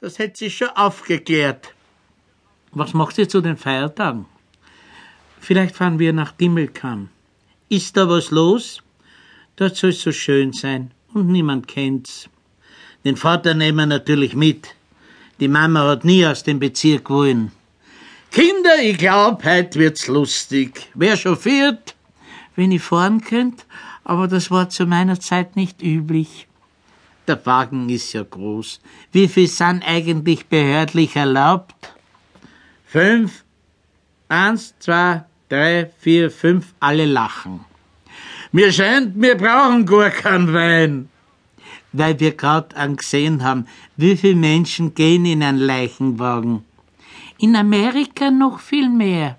Das hätte sich schon aufgeklärt. Was macht ihr zu den Feiertagen? Vielleicht fahren wir nach Dimmelkamm. Ist da was los? Dort soll es so schön sein und niemand kennt's. Den Vater nehmen wir natürlich mit. Die Mama hat nie aus dem Bezirk wollen. Kinder, ich glaub, heute wird's lustig. Wer chauffiert? Wenn ich fahren könnt, aber das war zu meiner Zeit nicht üblich. Der Wagen ist ja groß. Wie viel sind eigentlich behördlich erlaubt? Fünf. Eins, zwei, drei, vier, fünf, alle lachen. Mir scheint, wir brauchen gar keinen Wein. Weil wir grad angesehen haben, wie viele Menschen gehen in einen Leichenwagen. In Amerika noch viel mehr.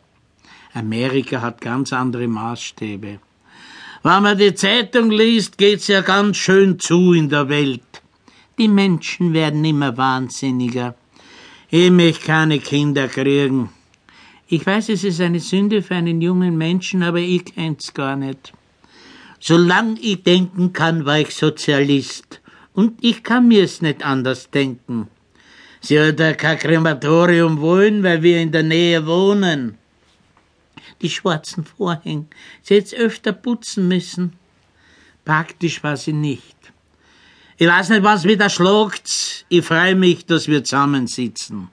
Amerika hat ganz andere Maßstäbe. Wenn man die Zeitung liest, geht's ja ganz schön zu in der Welt. Die Menschen werden immer wahnsinniger. Ich möchte keine Kinder kriegen. Ich weiß, es ist eine Sünde für einen jungen Menschen, aber ich kenn's gar nicht. Solange ich denken kann, war ich Sozialist. Und ich kann mir's nicht anders denken. Sie hat kein Krematorium wollen, weil wir in der Nähe wohnen. Die schwarzen Vorhänge. Sie hätt's öfter putzen müssen. Praktisch war sie nicht. Ich weiß nicht, was wieder schlagt. Ich freue mich, dass wir zusammensitzen.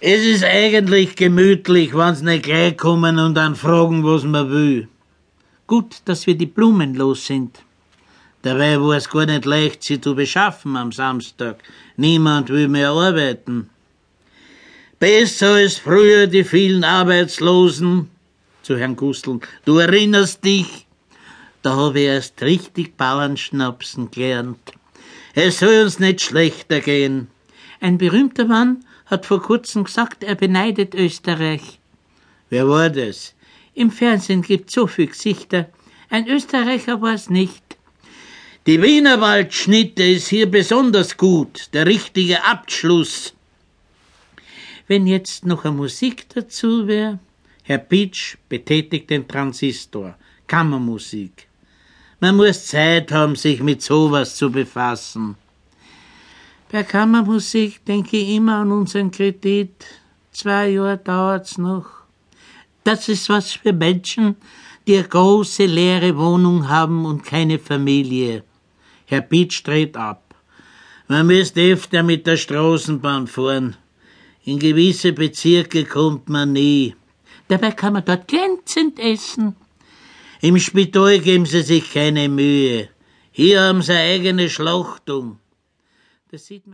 Es ist eigentlich gemütlich, wenn sie nicht gleich kommen und dann fragen, was man will. Gut, dass wir die Blumen los sind. Dabei war es gar nicht leicht, sie zu beschaffen am Samstag. Niemand will mehr arbeiten. Besser als früher die vielen Arbeitslosen. Zu Herrn Gustl. Du erinnerst dich? Da habe ich erst richtig Bauernschnapsen gelernt. Es soll uns nicht schlechter gehen. Ein berühmter Mann hat vor kurzem gesagt, er beneidet Österreich. Wer war das? Im Fernsehen gibt so viel Gesichter. Ein Österreicher war es nicht. Die Wienerwaldschnitte ist hier besonders gut, der richtige Abschluss. Wenn jetzt noch eine Musik dazu wäre. Herr Pitsch betätigt den Transistor. Kammermusik. Man muss Zeit haben, sich mit sowas zu befassen. Bei Kammermusik denke ich immer an unseren Kredit. Zwei Jahre dauert's noch. Das ist was für Menschen, die eine große leere Wohnung haben und keine Familie. Herr Pitsch dreht ab. Man müsste öfter mit der Straßenbahn fahren. In gewisse Bezirke kommt man nie. Dabei kann man dort glänzend essen. Im Spital geben sie sich keine Mühe. Hier haben sie eigene Schlachtung. Das sieht man